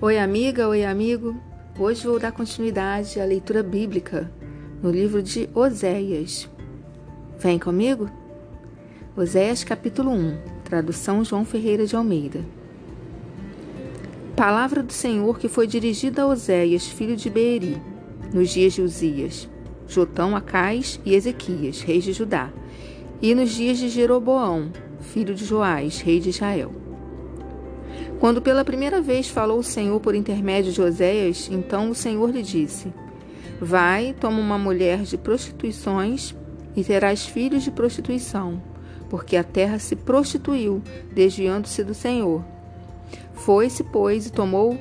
Oi, amiga, oi, amigo. Hoje vou dar continuidade à leitura bíblica no livro de Oséias. Vem comigo? Oséias, capítulo 1, tradução João Ferreira de Almeida. Palavra do Senhor que foi dirigida a Oséias, filho de Beeri, nos dias de Uzias, Jotão, Acais e Ezequias, reis de Judá, e nos dias de Jeroboão, filho de Joás, rei de Israel quando pela primeira vez falou o Senhor por intermédio de Oséias, então o Senhor lhe disse: Vai, toma uma mulher de prostituições e terás filhos de prostituição, porque a terra se prostituiu, desviando-se do Senhor. Foi-se, pois, e tomou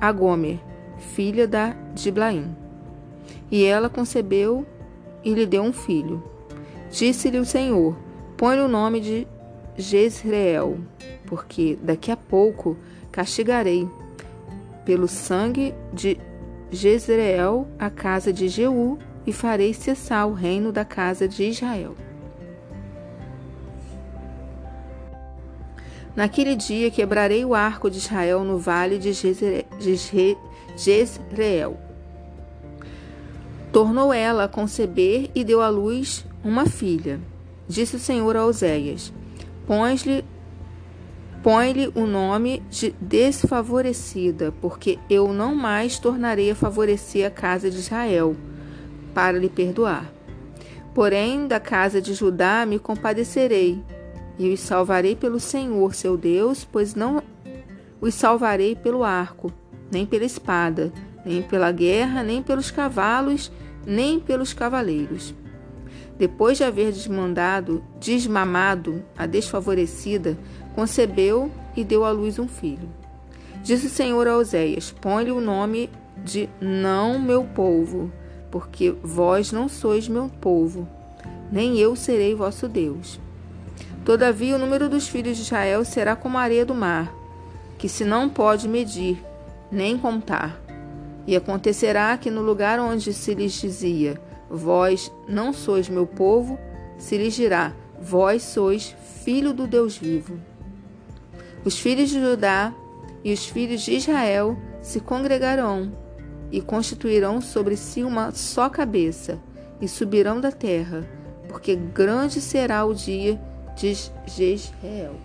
a Gomer, filha da Diblaim. E ela concebeu e lhe deu um filho. Disse-lhe o Senhor: Põe-lhe o nome de Jezreel, porque daqui a pouco castigarei pelo sangue de Jezreel a casa de Jeú e farei cessar o reino da casa de Israel. Naquele dia quebrarei o arco de Israel no vale de Jezreel. Tornou ela a conceber e deu à luz uma filha. Disse o Senhor a Oséias: Põe-lhe Põe-lhe o nome de desfavorecida, porque eu não mais tornarei a favorecer a casa de Israel, para lhe perdoar. Porém, da casa de Judá me compadecerei, e os salvarei pelo Senhor, seu Deus, pois não os salvarei pelo arco, nem pela espada, nem pela guerra, nem pelos cavalos, nem pelos cavaleiros. Depois de haver desmandado, desmamado a desfavorecida, concebeu e deu à luz um filho. Disse o Senhor a Oséias: Põe-lhe o nome de não meu povo, porque vós não sois meu povo, nem eu serei vosso Deus. Todavia o número dos filhos de Israel será como a areia do mar, que se não pode medir, nem contar. E acontecerá que no lugar onde se lhes dizia, vós não sois meu povo, se lhes dirá, vós sois filho do Deus vivo. Os filhos de Judá e os filhos de Israel se congregarão e constituirão sobre si uma só cabeça e subirão da terra, porque grande será o dia de Jezreel.